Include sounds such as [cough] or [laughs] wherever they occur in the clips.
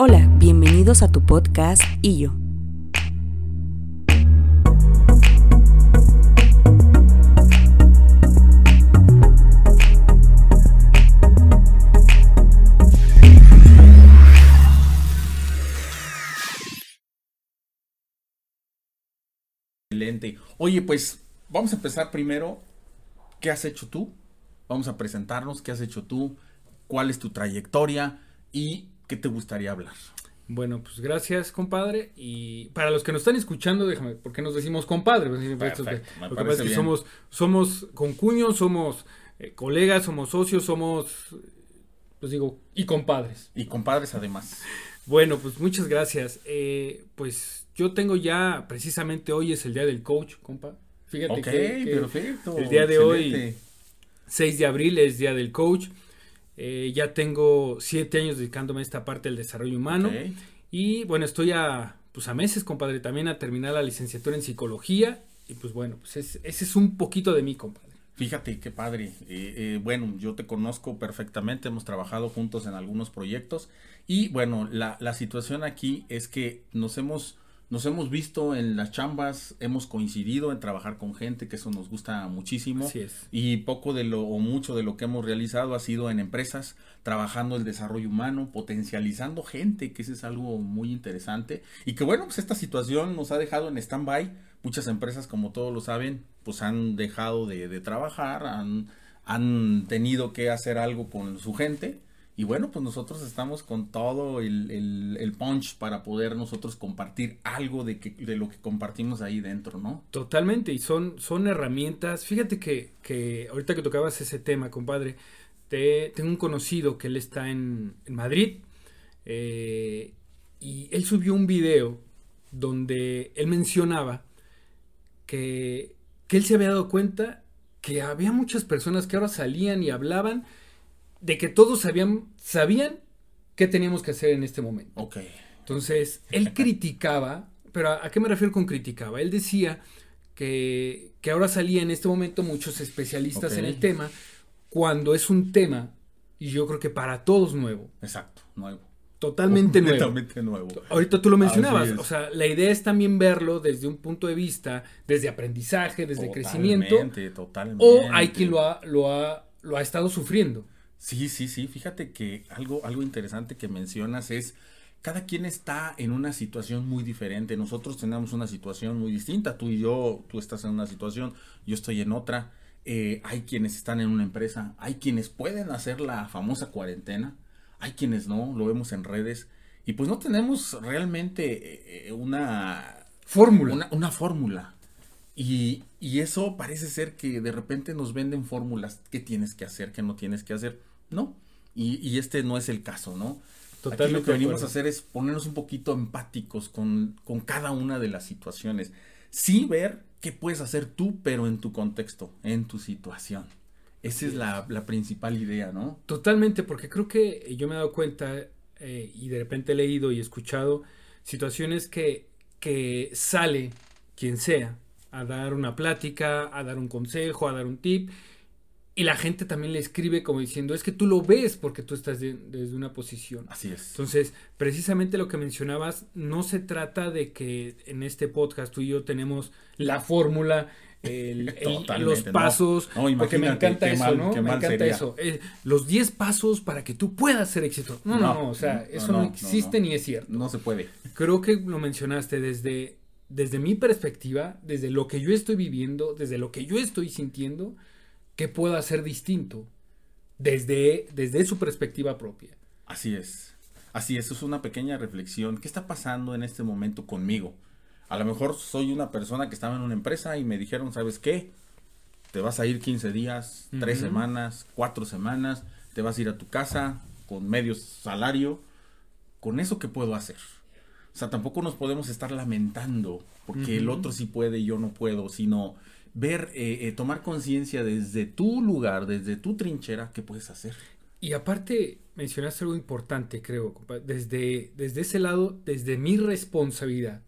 Hola, bienvenidos a tu podcast y yo. Excelente. Oye, pues vamos a empezar primero. ¿Qué has hecho tú? Vamos a presentarnos. ¿Qué has hecho tú? ¿Cuál es tu trayectoria? ¿Y qué te gustaría hablar? Bueno, pues gracias, compadre. Y para los que nos están escuchando, déjame, ¿por qué nos decimos compadre? Pues, Perfecto, me Lo que parece pasa es que bien. somos, somos concuños, somos eh, colegas, somos socios, somos, pues digo, y compadres. Y compadres además. Bueno, pues muchas gracias. Eh, pues yo tengo ya, precisamente hoy es el día del coach, compa. Fíjate que, que perfecto. el día de hoy, excelente. 6 de abril es día del coach. Eh, ya tengo siete años dedicándome a esta parte del desarrollo humano. Y bueno, estoy a, pues a meses, compadre, también a terminar la licenciatura en psicología. Y pues bueno, pues es- ese es un poquito de mí, compadre. Fíjate qué padre. Eh, eh, bueno, yo te conozco perfectamente, hemos trabajado juntos en algunos proyectos y bueno, la, la situación aquí es que nos hemos, nos hemos visto en las chambas, hemos coincidido en trabajar con gente, que eso nos gusta muchísimo. Así es. Y poco de lo o mucho de lo que hemos realizado ha sido en empresas, trabajando el desarrollo humano, potencializando gente, que eso es algo muy interesante. Y que bueno, pues esta situación nos ha dejado en stand-by. Muchas empresas, como todos lo saben, pues han dejado de, de trabajar, han, han tenido que hacer algo con su gente. Y bueno, pues nosotros estamos con todo el, el- punch para poder nosotros compartir algo de, que, de lo que compartimos ahí dentro, ¿no? Totalmente, y son, son herramientas. Fíjate que, que ahorita que tocabas ese tema, compadre, te- tengo un conocido que él está en, en Madrid eh, y él subió un video donde él mencionaba que, que él se había dado cuenta que había muchas personas que ahora salían y hablaban de que todos sabían, sabían qué teníamos que hacer en este momento. Ok. Entonces, él [laughs] criticaba, pero ¿a, a qué me refiero con criticaba? Él decía que, que ahora salía en este momento muchos especialistas en el tema, cuando es un tema, y yo creo que para todos nuevo, Exacto, nuevo. totalmente nuevo. Completamente nuevo. Ahorita tú lo mencionabas, o sea, la idea es también verlo desde un punto de vista, desde aprendizaje, desde crecimiento, Totalmente, Totalmente. o hay quien lo ha, lo ha, lo ha estado sufriendo. Sí, sí, sí. Fíjate que algo, algo interesante que mencionas es cada quien está en una situación muy diferente. Nosotros tenemos una situación muy distinta. Tú y yo, tú estás en una situación, yo estoy en otra. Eh, hay quienes están en una empresa, hay quienes pueden hacer la famosa cuarentena, hay quienes no, lo vemos en redes. Y pues no tenemos realmente eh, una Fórmula. una, una fórmula. Y, y eso parece ser que de repente nos venden fórmulas. ¿Qué tienes que hacer? ¿Qué no tienes que hacer? No. Y, y este no es el caso, ¿no? Aquí lo Totalmente que venimos a hacer es ponernos un poquito empáticos con, con cada una de las situaciones. Sí ver qué puedes hacer tú, pero en tu contexto, en tu situación. Esa es la, la principal idea, ¿no? Totalmente, porque creo que yo me he dado cuenta eh, y de repente he leído y escuchado situaciones que, que sale quien sea a dar una plática, a dar un consejo, a dar un tip, y la gente también le escribe como diciendo, es que tú lo ves porque tú estás de- desde una posición. Así es. Entonces, precisamente lo que mencionabas, no se trata de que en este podcast tú y yo tenemos la fórmula, el- [laughs] el- Totalmente, los no. pasos, No, porque me encanta eso, mal- ¿no? Me encanta sería. eso. Eh, los 10 pasos para que tú puedas ser exitoso. No, no, No, no, o sea, no, eso no, no, no, existe no. ni es cierto. No se puede. Creo que lo mencionaste desde, desde mi perspectiva, desde lo que yo estoy viviendo, desde lo que yo estoy sintiendo, que puedo hacer distinto desde, desde su perspectiva propia. Así es. Así es, es una pequeña reflexión. ¿Qué está pasando en este momento conmigo? A lo mejor soy una persona que estaba en una empresa y me dijeron, ¿sabes qué? Te vas a ir 15 días, 3 Ujú. semanas, 4 semanas, te vas a ir a tu casa con medio salario. ¿Con eso qué puedo hacer? O sea, tampoco nos podemos estar lamentando porque el otro sí puede y yo no puedo, sino ver, eh, eh, tomar conciencia desde tu lugar, desde tu trinchera, qué puedes hacer. Y aparte, mencionaste algo importante, creo, desde, desde ese lado, desde mi responsabilidad.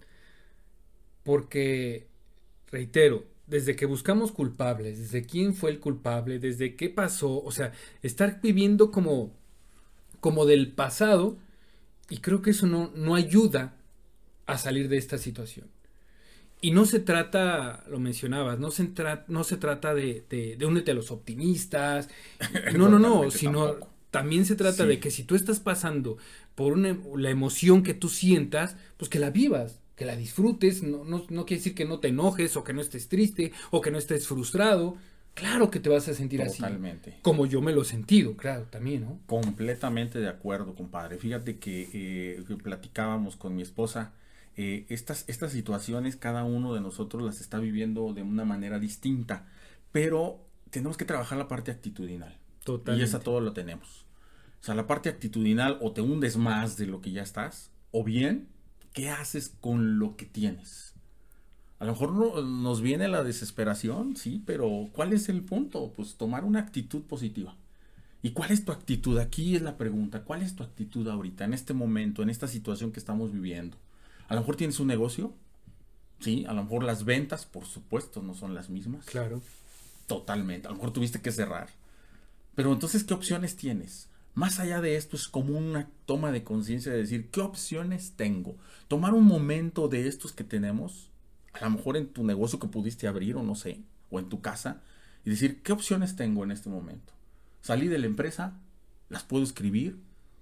Porque, reitero, desde que buscamos culpables, desde quién fue el culpable, desde qué pasó, o sea, estar viviendo como, como del pasado Y creo que eso no, no ayuda a salir de esta situación. Y no se trata, lo mencionabas, no se, no se trata de, de, únete a los optimistas. [laughs] No, no, no, sino también se trata de que si tú estás pasando por una, la emoción que tú sientas, pues que la vivas, que la disfrutes. No, no, no quiere decir que no te enojes o que no estés triste o que no estés frustrado. Claro que te vas a sentir Totalmente. así. Como yo me lo he sentido, claro, también, ¿no? Completamente de acuerdo, compadre. Fíjate que, eh, platicábamos con mi esposa. Eh, estas, estas situaciones cada uno de nosotros las está viviendo de una manera distinta, pero tenemos que trabajar la parte actitudinal. Totalmente. Y esa todo lo tenemos. O sea, la parte actitudinal o te hundes más de lo que ya estás, o bien, ¿qué haces con lo que tienes? A lo mejor no, nos viene la desesperación, sí, pero ¿cuál es el punto? Pues tomar una actitud positiva. ¿Y cuál es tu actitud? Aquí es la pregunta. ¿Cuál es tu actitud ahorita, en este momento, en esta situación que estamos viviendo? A lo mejor tienes un negocio, sí, a lo mejor las ventas, por supuesto, no son las mismas. Claro. Totalmente. A lo mejor tuviste que cerrar. Pero entonces, ¿qué opciones tienes? Más allá de esto es como una toma de conciencia de decir, ¿qué opciones tengo? Tomar un momento de estos que tenemos a lo mejor en tu negocio que pudiste abrir o no sé, o en tu casa, y decir, ¿qué opciones tengo en este momento? Salí de la empresa, las puedo escribir,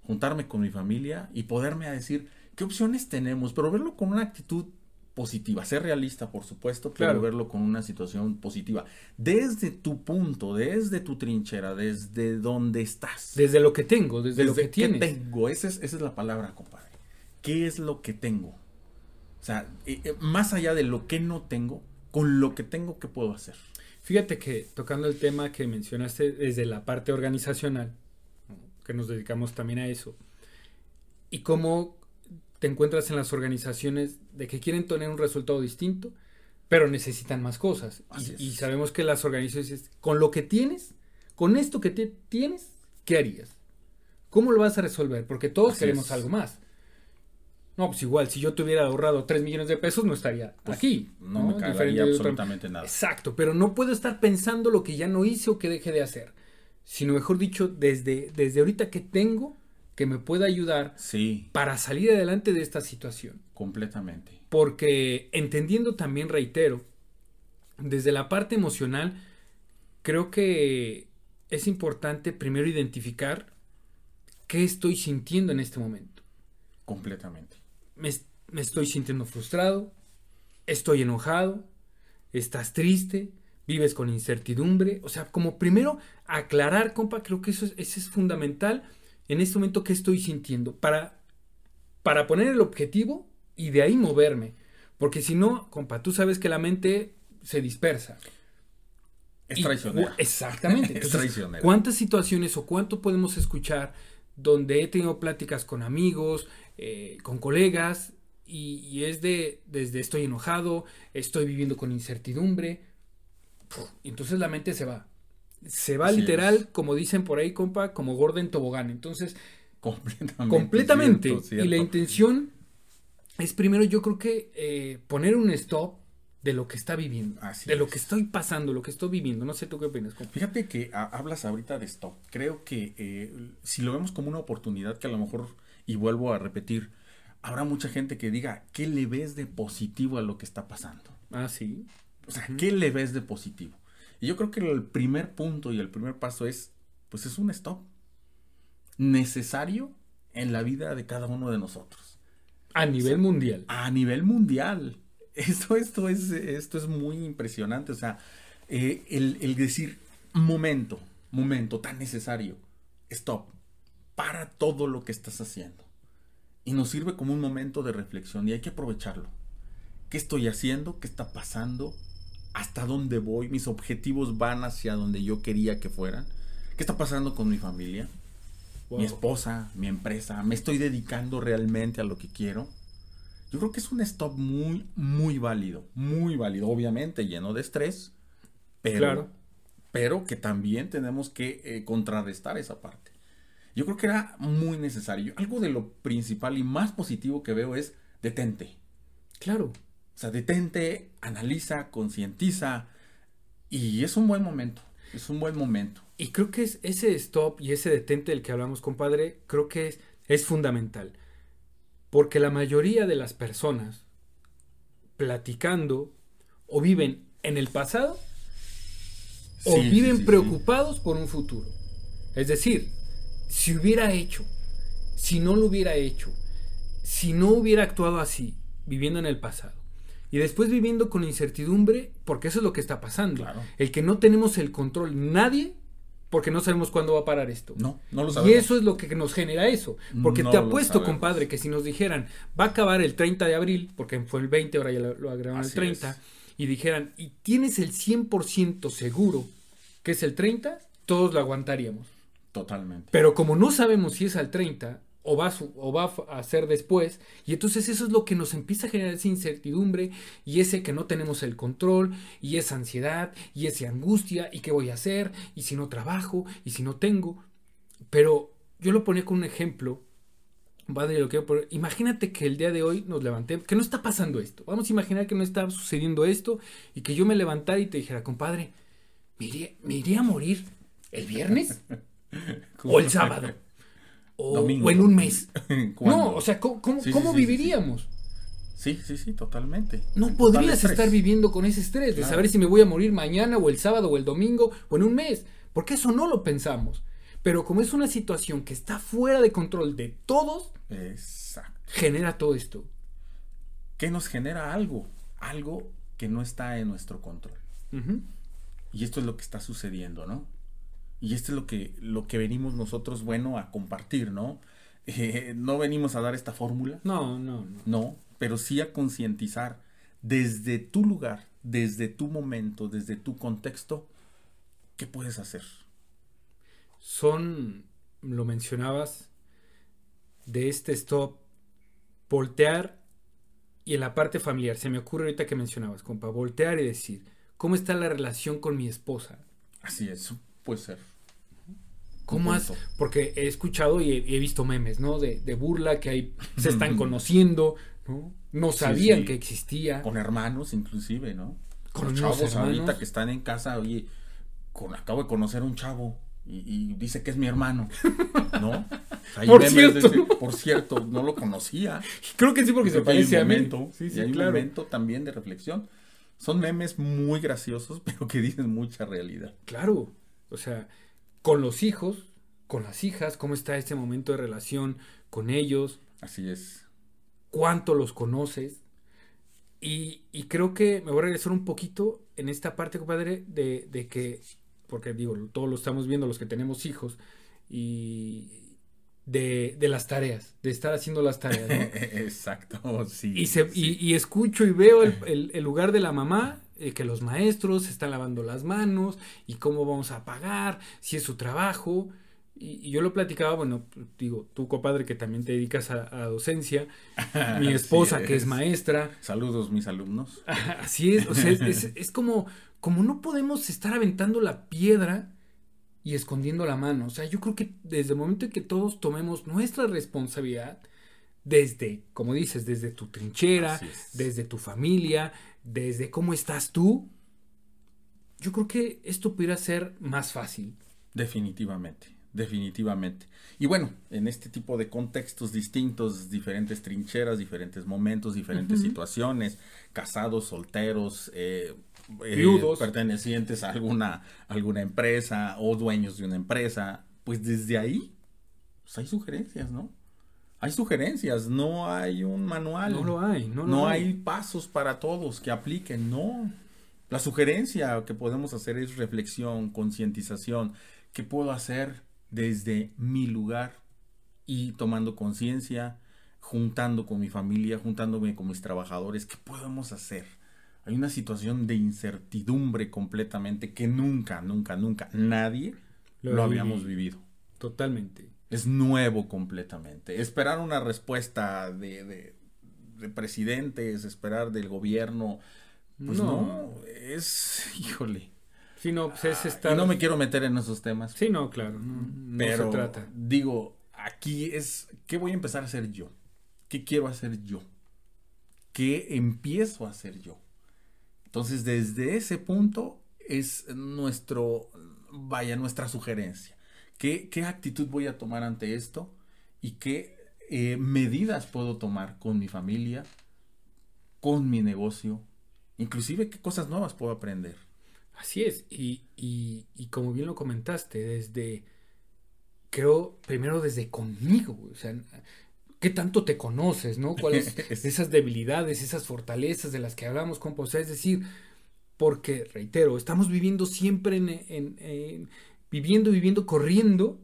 juntarme con mi familia y poderme a decir, ¿qué opciones tenemos? Pero verlo con una actitud positiva, ser realista, por supuesto, pero verlo con una situación positiva. Desde tu punto, desde tu trinchera, desde donde estás. Desde lo que tengo, desde, lo que tienes. tengo? Esa es, esa es la palabra, compadre. ¿Qué es lo que tengo? O sea, eh, eh, más allá de lo que no tengo, con lo que tengo, ¿qué puedo hacer? Fíjate que tocando el tema que mencionaste desde la parte organizacional, que nos dedicamos también a eso, y cómo te encuentras en las organizaciones de que quieren tener un resultado distinto, pero necesitan más cosas. Y, sabemos que las organizaciones, con lo que tienes, con esto que te tienes, ¿qué harías? ¿Cómo lo vas a resolver? Porque todos queremos algo más. No, pues igual, si yo tuviera ahorrado 3 millones de pesos, no estaría pues, aquí. No, me cagaría absolutamente nada. Exacto, pero no puedo estar pensando lo que ya no hice o que deje de hacer. Sino, mejor dicho, desde, desde ahorita que tengo, que me pueda ayudar sí. para salir adelante de esta situación. Completamente. Porque entendiendo también, reitero, desde la parte emocional, creo que es importante primero identificar qué estoy sintiendo en este momento. Completamente me, estoy sintiendo frustrado, estoy enojado, estás triste, vives con incertidumbre. O sea, como primero aclarar, compa, creo que eso es, es fundamental en este momento que estoy sintiendo para, para poner el objetivo y de ahí moverme. Porque si no, compa, tú sabes que la mente se dispersa. Es traicionera. Exactamente. [laughs] es traicionera. ¿Cuántas situaciones o cuánto podemos escuchar donde he tenido pláticas con amigos, eh, con colegas, y, es de, desde estoy enojado, estoy viviendo con incertidumbre, entonces la mente se va. Se va literal, como dicen por ahí, compa, como gordo en tobogán. Entonces, [laughs] completamente. completamente. Y la intención es primero, yo creo que eh, poner un stop de lo que está viviendo, de lo que estoy pasando, lo que estoy viviendo. No sé tú qué opinas. Fíjate que hablas ahorita de esto. Creo que eh, si lo vemos como una oportunidad que a lo mejor, y vuelvo a repetir, habrá mucha gente que diga, ¿qué le ves de positivo a lo que está pasando? Ah, sí. O sea, ¿qué le ves de positivo? Y yo creo que el primer punto y el primer paso es, pues es un stop necesario en la vida de cada uno de nosotros. A nivel mundial. A nivel mundial. [laughs] Esto, esto, es, esto es muy impresionante. O sea, eh, el, decir momento, momento tan necesario, stop, para todo lo que estás haciendo. Y nos sirve como un momento de reflexión y hay que aprovecharlo. ¿Qué estoy haciendo? ¿Qué está pasando? ¿Hasta dónde voy? ¿Mis objetivos van hacia donde yo quería que fueran? ¿Qué está pasando con mi familia? Mi esposa, mi empresa. ¿Me estoy dedicando realmente a lo que quiero? Yo creo que es un stop muy, muy válido, muy válido, obviamente lleno de estrés, pero, pero que también tenemos que eh, contrarrestar esa parte. Yo creo que era muy necesario. Algo de lo principal y más positivo que veo es detente. Claro. O sea, detente, analiza, concientiza y es un buen momento. Es un buen momento. Y creo que es ese stop y ese detente del que hablamos, compadre, creo que es, es fundamental Porque la mayoría de las personas platicando o viven en el pasado o Sí, viven sí, sí. preocupados por un futuro. Es decir, si hubiera hecho, si no lo hubiera hecho, si no hubiera actuado así, viviendo en el pasado. Y después viviendo con incertidumbre, porque eso es lo que está pasando. Claro. El que no tenemos el control, nadie, porque no sabemos cuándo va a parar esto. No, no lo Y sabemos. eso es lo que nos genera eso. Porque No te apuesto, compadre, que si nos dijeran, va a acabar el 30 de abril, porque fue el 20, ahora ya lo, lo agregaron el Así 30, es. y dijeran, y tienes el 100% seguro que es el 30, todos lo aguantaríamos. Totalmente. Pero como no sabemos si es al 30 o va, a su- o va a ser después, y entonces eso es lo que nos empieza a generar esa incertidumbre y ese que no tenemos el control y esa ansiedad y esa angustia y qué voy a hacer y si no trabajo y si no tengo. Pero yo lo ponía con un ejemplo. Padre, lo quiero poner. Imagínate que el día de hoy nos levantemos, que no está pasando esto. Vamos a imaginar que no está sucediendo esto y que yo me levantara y te dijera, compadre, me iría, me iría a morir el viernes [laughs] o el sábado. O, en un mes. [laughs] No, o sea, ¿cómo, cómo- Sí, sí, viviríamos? Sí, sí, sí, totalmente. No total podrías estar viviendo con ese estrés de saber si me voy a morir mañana o el sábado o el domingo o en un mes, porque eso no lo pensamos. Pero como es una situación que está fuera de control de todos, Exacto. genera todo esto. ¿Qué nos genera algo? Algo que no está en nuestro control. Y esto es lo que está sucediendo, ¿no? Y esto es lo que, lo que venimos nosotros, bueno, a compartir, ¿no? [laughs] Eh, no venimos a dar esta fórmula, No, no, no. no, pero sí a concientizar desde tu lugar, desde tu momento, desde tu contexto, ¿qué puedes hacer? Son, lo mencionabas, de este stop, voltear y en la parte familiar, se me ocurre ahorita que mencionabas, compa, voltear y decir, ¿cómo está la relación con mi esposa? Así es, puede ser. ¿Cómo Un has...? Porque he escuchado y he, he visto memes, ¿no? De, de burla que hay, se están [laughs] conociendo, ¿no? No sabían sí. que existía. Con hermanos, inclusive, ¿no? Con chavos ahorita que están en casa, oye, con, acabo de conocer a un chavo y, y dice que es mi hermano, [laughs] ¿no? Hay Por memes cierto. ese- por cierto, no lo conocía. Creo que sí, porque se que hay un parece a mí. momento, Sí, y sí, hay un claro. momento también de reflexión. Son memes muy graciosos, [laughs] pero que dicen mucha realidad. Claro. O sea, con los hijos, con las hijas, cómo está este momento de relación con ellos, Así es. cuánto los conoces. Y, y creo que me voy a regresar un poquito en esta parte, compadre, de, de que, porque digo, todos lo estamos viendo los que tenemos hijos, y de, de las tareas, de estar haciendo las tareas. ¿no? [laughs] Exacto, sí. Y, se, sí. y, y escucho y veo el, el- el lugar de la mamá, eh, que los maestros se están lavando las manos y cómo vamos a pagar, si es su trabajo. Y, y yo lo platicaba, bueno, digo, tú compadre que también te dedicas a, a docencia, [laughs] mi esposa que es maestra, Saludos, mis alumnos. [laughs] así es, o sea, es, es- es como, como no podemos estar aventando la piedra y escondiendo la mano. O sea, yo creo que desde el momento en que todos tomemos nuestra responsabilidad, desde, como dices, desde tu trinchera, desde tu familia, desde cómo estás tú, yo creo que esto pudiera ser más fácil. Definitivamente, definitivamente. Y bueno, en este tipo de contextos distintos, diferentes trincheras, diferentes momentos, diferentes situaciones, casados, solteros, eh, eh, Viudos. pertenecientes a alguna, alguna empresa o dueños de una empresa, pues desde ahí pues hay sugerencias, ¿no? Hay sugerencias, no hay un manual. No lo hay, no, hay pasos para todos que apliquen, no. La sugerencia que podemos hacer es reflexión, concientización. ¿Qué puedo hacer desde mi lugar y tomando conciencia, juntando con mi familia, juntándome con mis trabajadores? ¿Qué podemos hacer? Hay una situación de incertidumbre completamente que nunca, nunca, nunca nadie Lo lo, habíamos vivido. vivido. Totalmente. Es nuevo completamente. Esperar una respuesta de, de- de presidentes, esperar del gobierno, pues No. no, es, [laughs] híjole. Sí, no, pues es estar... Y no me quiero meter en esos temas, Sí, no, claro, no, no pero se trata. digo, aquí es, ¿qué voy a empezar a hacer yo? ¿Qué quiero hacer yo? ¿Qué empiezo a hacer yo? Entonces, desde ese punto es nuestro, vaya, nuestra sugerencia. ¿Qué, qué actitud voy a tomar ante esto? ¿Y qué eh, medidas puedo tomar con mi familia, con mi negocio, inclusive qué cosas nuevas puedo aprender. Así es, y, y, y como bien lo comentaste, desde, creo, primero desde conmigo, o sea, ¿qué tanto te conoces, no? ¿Cuáles [laughs] esas debilidades, esas fortalezas de las que hablamos, compa? O sea, es decir, porque, reitero, estamos viviendo siempre en, en, en viviendo, viviendo, corriendo,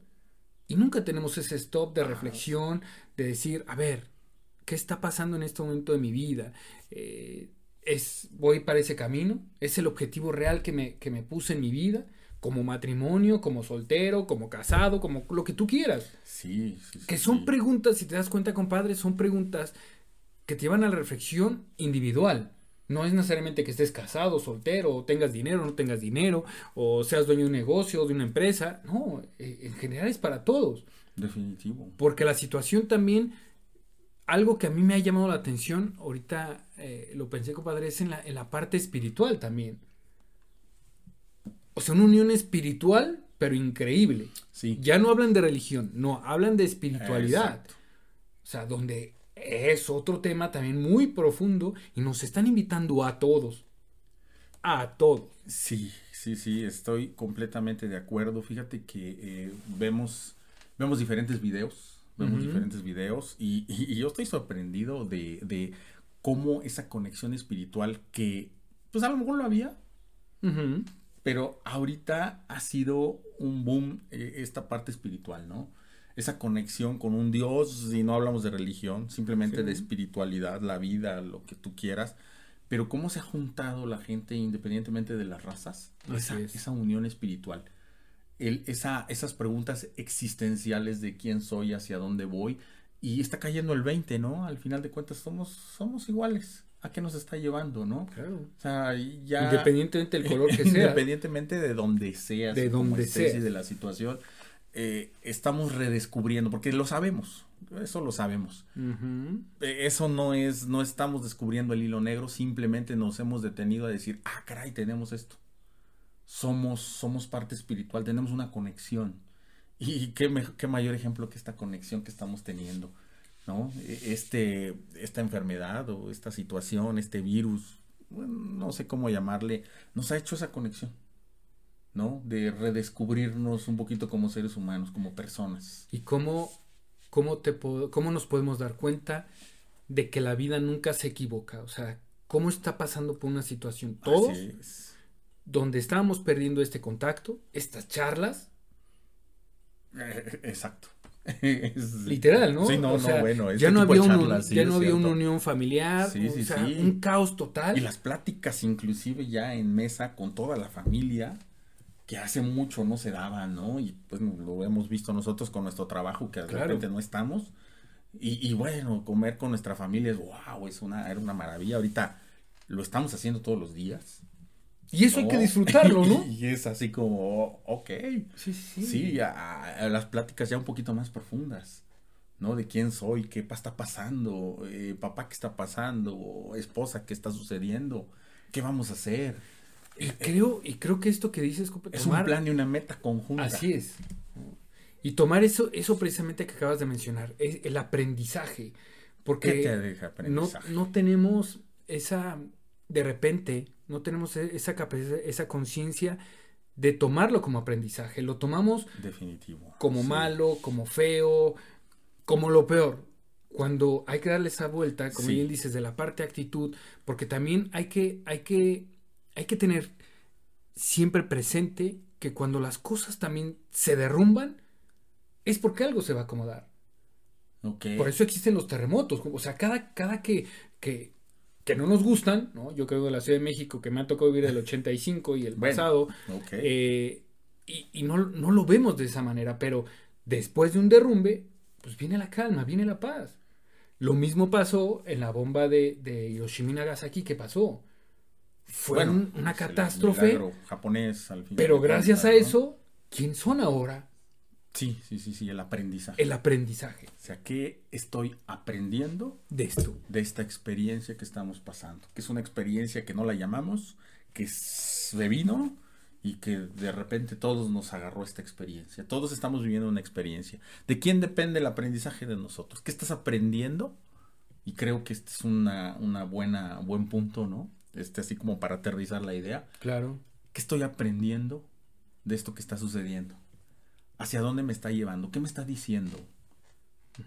y nunca tenemos ese stop de reflexión, de decir, a ver, ¿qué está pasando en este momento de mi vida? Eh, es, voy para ese camino, es el objetivo real que me, que me puse en mi vida, como matrimonio, como soltero, como casado, como lo que tú quieras. Sí, sí, sí Que son sí. preguntas, si te das cuenta, compadre, son preguntas que te llevan a la reflexión individual. No es necesariamente que estés casado, soltero, o tengas dinero, o no tengas dinero, o seas dueño de un negocio, de una empresa. No, eh, en general es para todos. Definitivo. Porque la situación también, algo que a mí me ha llamado la atención, ahorita eh, lo pensé, compadre, es en la, en la parte espiritual también. O sea, una unión espiritual, pero increíble. Sí. Ya no hablan de religión, no, hablan de espiritualidad. Exacto. O sea, donde es otro tema también muy profundo y nos están invitando a todos. A todos. Sí, sí, sí, estoy completamente de acuerdo. Fíjate que eh, vemos, vemos diferentes videos, vemos diferentes videos y, y- y yo estoy sorprendido de, de cómo esa conexión espiritual que, pues a lo mejor lo había, pero ahorita ha sido un boom eh, esta parte espiritual, ¿no? Esa conexión con un Dios, y no hablamos de religión, simplemente Sí. de espiritualidad, la vida, lo que tú quieras. Pero cómo se ha juntado la gente independientemente de las razas, esa, es. esa unión espiritual. El- esa, esas preguntas existenciales de quién soy, hacia dónde voy. Y está cayendo el 20, ¿no? Al final de cuentas somos, somos iguales. ¿A qué nos está llevando, no? Claro. O sea, ya... Independientemente del color que [laughs] sea. Independientemente de donde seas, De donde seas. y de la situación, eh, estamos redescubriendo, porque lo sabemos, eso lo sabemos. Eh, Eso no es, no estamos descubriendo el hilo negro, simplemente nos hemos detenido a decir, ah, caray, tenemos esto. Somos, somos parte espiritual, tenemos una conexión. Y qué, me- qué mayor ejemplo que esta conexión que estamos teniendo, ¿no? E- Este, esta enfermedad o esta situación, este virus, bueno, no sé cómo llamarle, nos ha hecho esa conexión, ¿no? De redescubrirnos un poquito como seres humanos, como personas. ¿Y cómo, cómo, te cómo nos podemos dar cuenta de que la vida nunca se equivoca? O sea, ¿cómo está pasando por una situación? Todos, es. donde estábamos perdiendo este contacto, estas charlas, Eh, [laughs] Exacto. [laughs] Es- literal, ¿no? Sí, no, O no, bueno. este ya no había, un- charlas, sí, ya no había una unión familiar, Sí, o sea, un caos total. Y las pláticas, inclusive ya en mesa con toda la familia, que hace mucho no se daban, ¿no? Y pues lo hemos visto nosotros con nuestro trabajo, que de Claro. repente no estamos. Y, y bueno, comer con nuestra familia es wow, es una, era una maravilla. Ahorita lo estamos haciendo todos los días. Y eso hay que disfrutarlo, ¿no? [laughs] y es así como, ok. Sí, sí. Sí, a, a las pláticas ya un poquito más profundas, ¿no? De quién soy, qué está pasando, eh, papá, qué está pasando, esposa, qué está sucediendo, qué vamos a hacer. Y creo, y creo que esto que dices, Es tomar- un plan y una meta conjunta. Así es. Y tomar eso, eso precisamente que acabas de mencionar, es el aprendizaje. Porque ¿Qué te deja no, aprendizaje? no tenemos esa, de repente, no tenemos e- esa capacidad, esa conciencia de tomarlo como aprendizaje. Lo tomamos Definitivo. como Sí. malo, como feo, como lo peor. Cuando hay que darle esa vuelta, como Sí. bien dices, de la parte actitud, porque también hay que, hay que, hay que tener siempre presente que cuando las cosas también se derrumban, es porque algo se va a acomodar. Por eso existen los terremotos. O sea, cada, cada que, que, que no nos gustan, ¿no? Yo creo de la Ciudad de México, que me ha tocado vivir el 85 y el [laughs] Bueno, pasado, Ok. eh, y, y no, no lo vemos de esa manera, pero después de un derrumbe, pues viene la calma, viene la paz. Lo mismo pasó en la bomba de, de Hiroshima y Nagasaki, ¿qué pasó? Fue Bueno, una catástrofe, japonés al final pero gracias a eso, ¿quién son ahora? Sí, sí, sí, sí, el aprendizaje. El aprendizaje O sea, ¿qué estoy aprendiendo de esto. de esta experiencia que estamos pasando? Que es una experiencia que no la llamamos, que se vino y que de repente todos nos agarró esta experiencia. Todos estamos viviendo una experiencia. ¿De quién depende el aprendizaje de nosotros? ¿Qué estás aprendiendo? Y creo que este es una, una buena, buen punto, ¿no? Este, así como para aterrizar la idea. Claro. ¿Qué estoy aprendiendo de esto que está sucediendo? ¿Hacia dónde me está llevando? ¿Qué me está diciendo?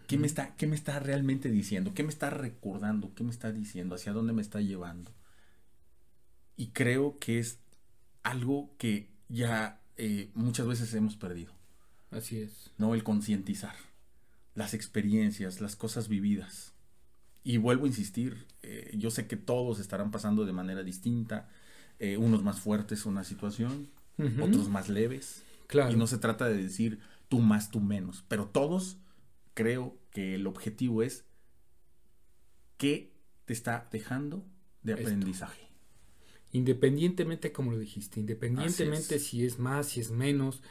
¿Qué me está, qué me está realmente diciendo? ¿Qué me está recordando? ¿Qué me está diciendo? ¿Hacia dónde me está llevando? Y creo que es algo que ya eh, muchas veces hemos perdido. Así es. ¿No? El concientizar. Las experiencias, las cosas vividas. Y vuelvo a insistir, eh, yo sé que todos estarán pasando de manera distinta, eh, unos más fuertes una situación, otros más leves. Claro. Y no se trata de decir tú más, tú menos, pero todos creo que el objetivo es qué te está dejando de aprendizaje. Independientemente, como lo dijiste, independientemente si es más, si es menos,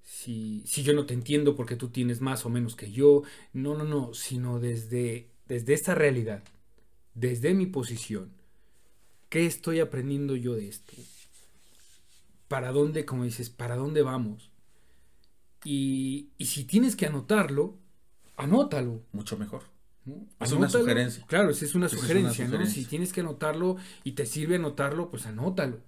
si, si yo no te entiendo porque tú tienes más o menos que yo, no, no, no, sino desde, desde esta realidad, desde mi posición, ¿qué estoy aprendiendo yo de esto? ¿Para dónde, como dices, para dónde vamos? Y, y si tienes que anotarlo, anótalo. Mucho mejor. ¿no? Es una sugerencia. Claro, esa es una Esa es una sugerencia, ¿no? sugerencia. Si tienes que anotarlo y te sirve anotarlo, pues anótalo.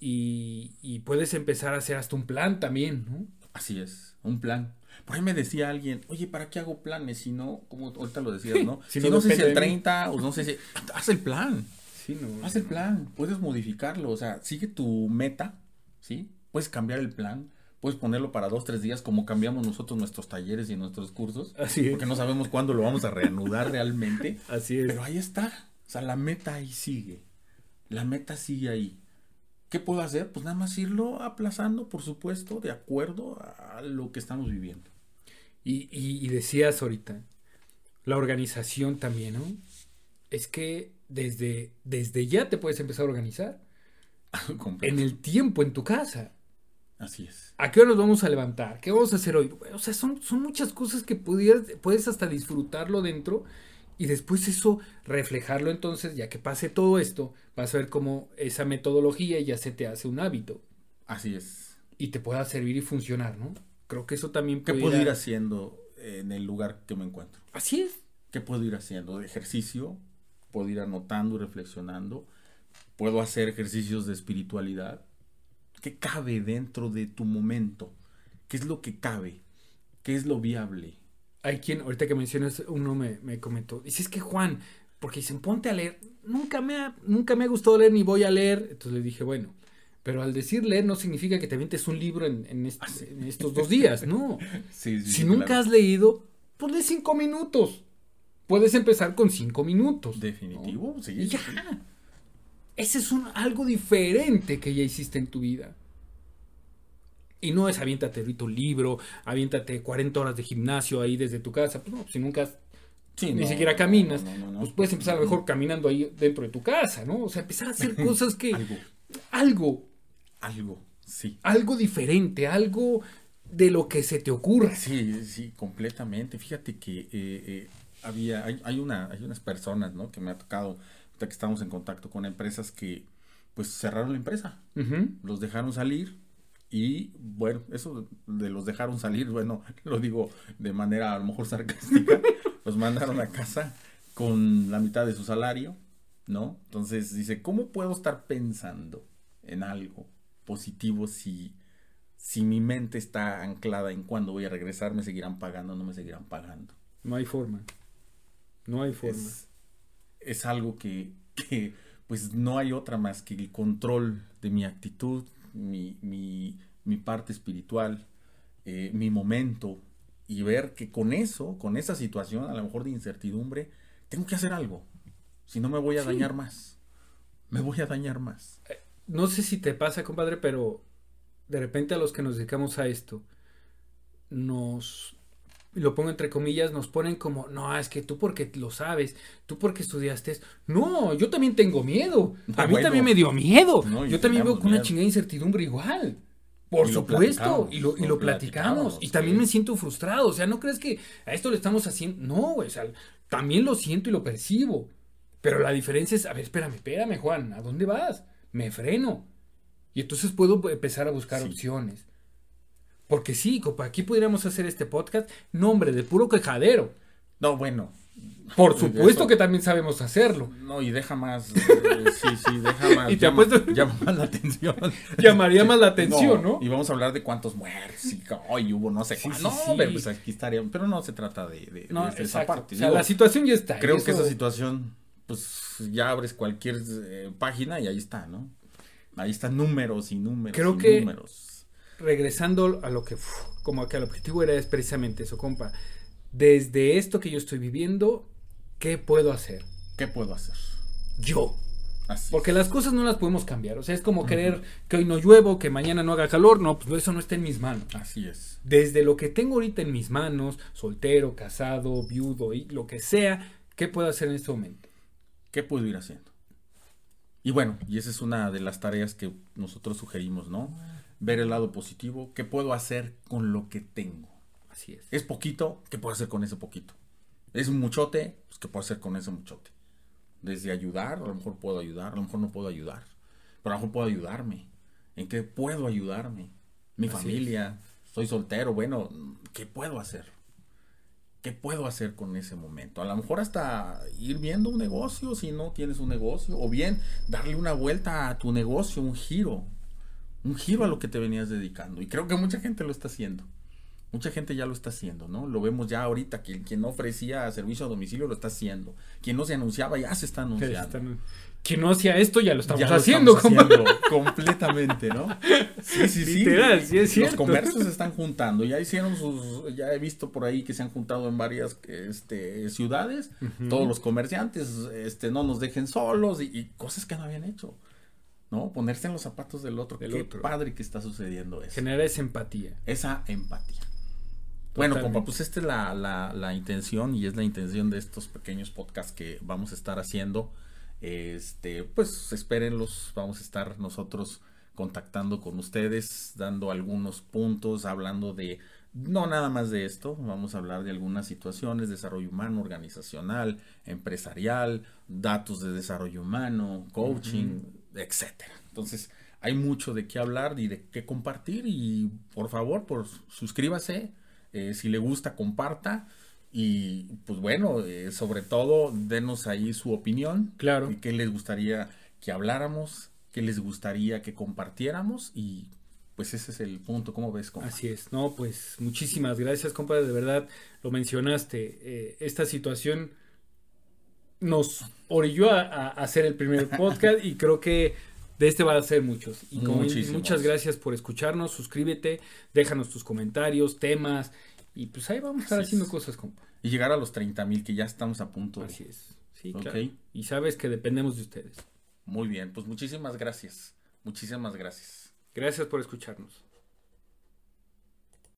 Y, y puedes empezar a hacer hasta un plan también, ¿no? Así es, un plan. Por ahí me decía alguien, oye, ¿para qué hago planes si no, como ahorita lo decías, ¿no? Si no no, sé si el de mí. 30 o no sé si... Haz el plan, Sí, no. haz el plan, puedes modificarlo, o sea, sigue tu meta, ¿sí? Puedes cambiar el plan, puedes ponerlo para dos, tres días como cambiamos nosotros nuestros talleres y nuestros cursos, Así es. porque no sabemos cuándo lo vamos a reanudar realmente, [laughs] Así es. pero ahí está, o sea, la meta ahí sigue, la meta sigue ahí. ¿Qué puedo hacer? Pues nada más irlo aplazando, por supuesto, de acuerdo a lo que estamos viviendo. Y, y- y decías ahorita, la organización también, ¿no? Es que desde, desde ya te puedes empezar a organizar. [laughs] En el tiempo, en tu casa. Así es. ¿A qué hora nos vamos a levantar? ¿Qué vamos a hacer hoy? O sea, son, son muchas cosas que pudieras, puedes hasta disfrutarlo dentro y después eso reflejarlo entonces, ya que pase todo esto, vas a ver cómo esa metodología ya se te hace un hábito Así es. y te pueda servir y funcionar, ¿no? Creo que eso también ¿Qué puede puedo ir ir a- haciendo en el lugar que me encuentro? Así es. ¿Qué puedo ir haciendo? De ejercicio, puedo ir anotando y reflexionando. Puedo hacer ejercicios de espiritualidad. ¿Qué cabe dentro de tu momento? ¿Qué es lo que cabe? ¿Qué es lo viable? Hay quien, ahorita que mencionas, uno me, me comentó, dice, es que Juan, porque dicen, ponte a leer, nunca me, ha, nunca me ha gustado leer ni voy a leer, entonces le dije, bueno, pero al decir leer no significa que te avientes un libro en, en est- en estos dos días, no. [laughs] Sí, sí, si sí, nunca claro. has leído, pues lee cinco minutos. Puedes empezar con cinco minutos. Definitivo, sí. Y ya. Ese es un, algo diferente que ya hiciste en tu vida. Y no es aviéntate ahorita un libro, aviéntate 40 horas de gimnasio ahí desde tu casa. Pues no, si nunca has- Sí, ni no, siquiera caminas, no, no, no. pues puedes empezar a lo mejor caminando ahí dentro de tu casa, ¿no? O sea, empezar a hacer cosas que... Algo, algo, algo, sí. algo diferente, algo de lo que se te ocurra. Sí, sí, completamente. Fíjate que eh, eh, había, hay, hay una, hay unas personas, ¿no? Que me ha tocado, que estamos en contacto con empresas que, pues, cerraron la empresa, los dejaron salir y, bueno, eso de los dejaron salir, bueno, [laughs] lo digo de manera a lo mejor sarcástica, [laughs] los mandaron a casa con la mitad de su salario, ¿no? Entonces dice, ¿cómo puedo estar pensando en algo positivo si si mi mente está anclada en cuándo voy a regresar, me seguirán pagando, no me seguirán pagando. No hay forma. No hay forma. Es, es algo que, que, pues no hay otra más que el control de mi actitud, mi, mi, mi parte espiritual, eh, mi momento, y ver que con eso, con esa situación, a lo mejor de incertidumbre, tengo que hacer algo. Si no me voy a Sí. dañar más. Me voy a dañar más. no sé si te pasa, compadre, pero de repente a los que nos dedicamos a esto, nos, lo pongo entre comillas, nos ponen como, no, es que tú porque lo sabes, tú porque estudiaste. No, yo también tengo miedo. [laughs] A mí bueno. también me dio miedo. No, yo también veo con una chingada incertidumbre igual. Por Y supuesto, y lo, y lo lo platicamos. platicamos, Y también me siento frustrado. O sea, no crees que a esto le estamos haciendo. No. O sea, también lo siento y lo percibo. Pero la diferencia es, a ver, espérame, espérame, Juan, ¿a dónde vas? Me freno. Y entonces puedo empezar a buscar opciones. Porque sí, compa, aquí pudiéramos hacer este podcast, nombre de puro quejadero. No, bueno. Por [laughs] supuesto que también sabemos hacerlo. No, y deja más. Eh, sí, sí, deja [laughs] más. y te llama, llama más la atención. [laughs] Llamaría más la atención, ¿no? Y vamos a hablar de cuántos muertos y hoy hubo no sé sí, no, pero pues aquí estaría. Pero no se trata de, de, no, esa parte. O sea, la situación ya está. Creo que esa situación, pues ya abres cualquier eh, página y ahí está, ¿no? Ahí están números y números. Creo y que. Números regresando a lo que, como que el objetivo era es precisamente eso, compa. Desde esto que yo estoy viviendo, ¿qué puedo hacer? ¿Qué puedo hacer? Yo. Porque las cosas no las podemos cambiar. O sea, es como querer que hoy no llueva, que mañana no haga calor. No, pues eso no está en mis manos. Así es. Desde lo que tengo ahorita en mis manos, soltero, casado, viudo y lo que sea, ¿qué puedo hacer en este momento? ¿Qué puedo ir haciendo? Y bueno, y esa es una de las tareas que nosotros sugerimos, ¿no? Ver el lado positivo, qué puedo hacer con lo que tengo. Así es. Es poquito, ¿qué puedo hacer con ese poquito? Es un muchote, pues qué puedo hacer con ese muchote. Desde ayudar, a lo mejor puedo ayudar, a lo mejor no puedo ayudar, pero a lo mejor puedo ayudarme. ¿En qué puedo ayudarme? Mi familia, soy soltero, bueno, ¿qué puedo hacer? ¿Qué puedo hacer con ese momento? A lo mejor hasta ir viendo un negocio si no tienes un negocio, o bien darle una vuelta a tu negocio, un giro, un giro a lo que te venías dedicando. Y creo que mucha gente lo está haciendo. Mucha gente ya lo está haciendo, ¿no? Lo vemos ya ahorita, que quien no ofrecía servicio a domicilio lo está haciendo. Quien no se anunciaba ya se está anunciando. Quien no hacía esto ya lo estamos haciendo. [laughs] completamente, ¿no? Sí, sí, sí. Literal, sí es cierto. Los comercios se están juntando. Ya hicieron sus, ya he visto por ahí que se han juntado en varias este, ciudades. Todos los comerciantes, este, no nos dejen solos y cosas que no habían hecho. ¿No? Ponerse en los zapatos del otro. Qué padre que está sucediendo eso. Generar esa empatía. Esa empatía. Bueno, compa, pues esta es la, la, la, intención y es la intención de estos pequeños podcasts que vamos a estar haciendo. Este, pues espérenlos, vamos a estar nosotros contactando con ustedes, dando algunos puntos, hablando de no nada más de esto, vamos a hablar de algunas situaciones, desarrollo humano, organizacional, empresarial, datos de desarrollo humano, coaching, etcétera. Entonces, hay mucho de qué hablar y de qué compartir y por favor, pues suscríbase, eh, si le gusta, comparta y pues bueno, eh, sobre todo denos ahí su opinión. Claro. Y qué les gustaría que habláramos, qué les gustaría que compartiéramos y pues ese es el punto, ¿cómo ves? Compa? Así es, no, pues muchísimas gracias, compadre, de verdad lo mencionaste, eh, esta situación nos orilló a, hacer el primer [laughs] podcast y creo que de este va a ser muchos. Y muchas gracias por escucharnos, suscríbete, déjanos tus comentarios, temas y pues ahí vamos a estar haciendo cosas, compa. Y llegar a los 30 mil que ya estamos a punto. Así es, sí, claro. Y sabes que dependemos de ustedes. Muy bien, pues muchísimas gracias, muchísimas gracias. Gracias por escucharnos.